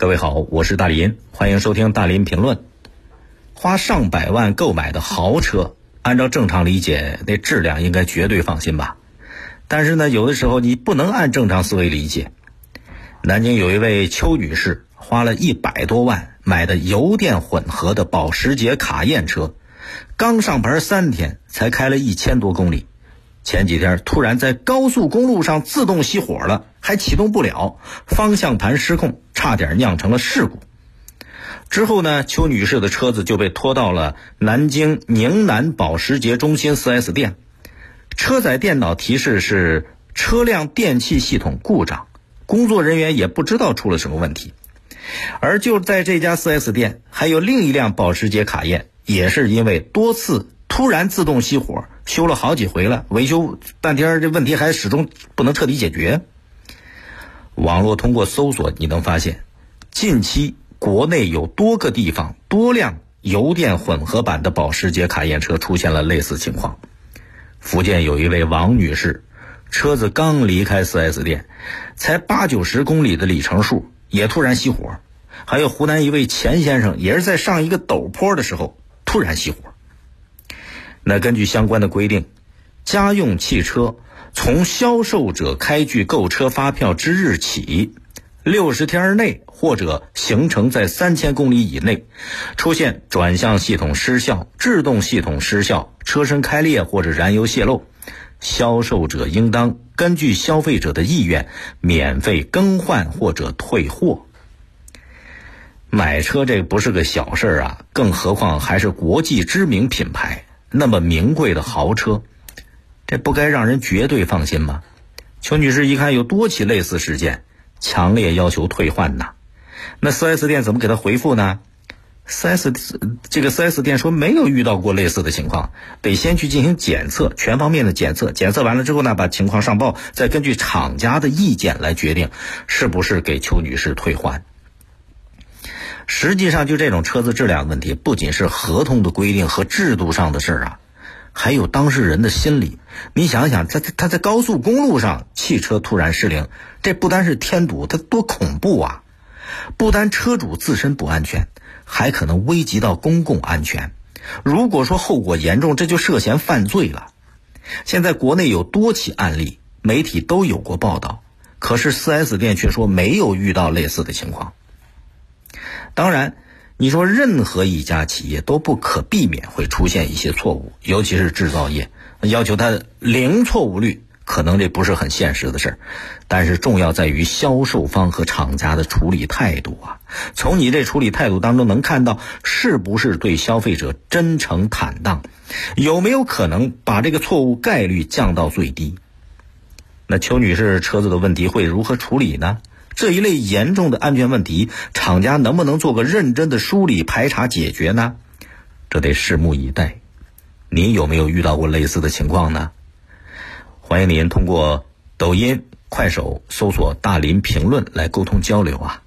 各位好，我是大林，欢迎收听大林评论。花上百万购买的豪车，按照正常理解，那质量应该绝对放心吧？但是呢，有的时候你不能按正常思维理解。南京有一位邱女士，花了一百多万买的油电混合的保时捷卡宴车，刚上牌三天，才开了一千多公里。前几天突然在高速公路上自动熄火了，还启动不了，方向盘失控，差点酿成了事故。之后呢，邱女士的车子就被拖到了南京宁南保时捷中心 4S 店，车载电脑提示是车辆电气系统故障，工作人员也不知道出了什么问题。而就在这家 4S 店，还有另一辆保时捷卡宴，也是因为多次。突然自动熄火，修了好几回了，维修半天，这问题还始终不能彻底解决。网络通过搜索，你能发现，近期国内有多个地方多辆油电混合版的保时捷卡宴车出现了类似情况。福建有一位王女士，车子刚离开 4S 店，才八九十公里的里程数，也突然熄火。还有湖南一位钱先生，也是在上一个陡坡的时候突然熄火。那根据相关的规定，家用汽车从销售者开具购车发票之日起，六十天内或者行程在三千公里以内，出现转向系统失效、制动系统失效、车身开裂或者燃油泄漏，销售者应当根据消费者的意愿免费更换或者退货。买车这不是个小事儿啊，更何况还是国际知名品牌。那么名贵的豪车，这不该让人绝对放心吗？邱女士一看有多起类似事件，强烈要求退换呐。那 4S 店怎么给她回复呢？4S 这个 4S 店说没有遇到过类似的情况，得先去进行检测，全方面的检测。检测完了之后呢，把情况上报，再根据厂家的意见来决定是不是给邱女士退换。实际上，就这种车子质量问题，不仅是合同的规定和制度上的事儿啊，还有当事人的心理。你想想，他他在高速公路上，汽车突然失灵，这不单是添堵，它多恐怖啊！不单车主自身不安全，还可能危及到公共安全。如果说后果严重，这就涉嫌犯罪了。现在国内有多起案例，媒体都有过报道，可是 4S 店却说没有遇到类似的情况。当然，你说任何一家企业都不可避免会出现一些错误，尤其是制造业，要求它零错误率，可能这不是很现实的事儿。但是重要在于销售方和厂家的处理态度啊。从你这处理态度当中能看到，是不是对消费者真诚坦荡，有没有可能把这个错误概率降到最低？那邱女士车子的问题会如何处理呢？这一类严重的安全问题，厂家能不能做个认真的梳理、排查、解决呢？这得拭目以待。您有没有遇到过类似的情况呢？欢迎您通过抖音、快手搜索“大林评论”来沟通交流啊。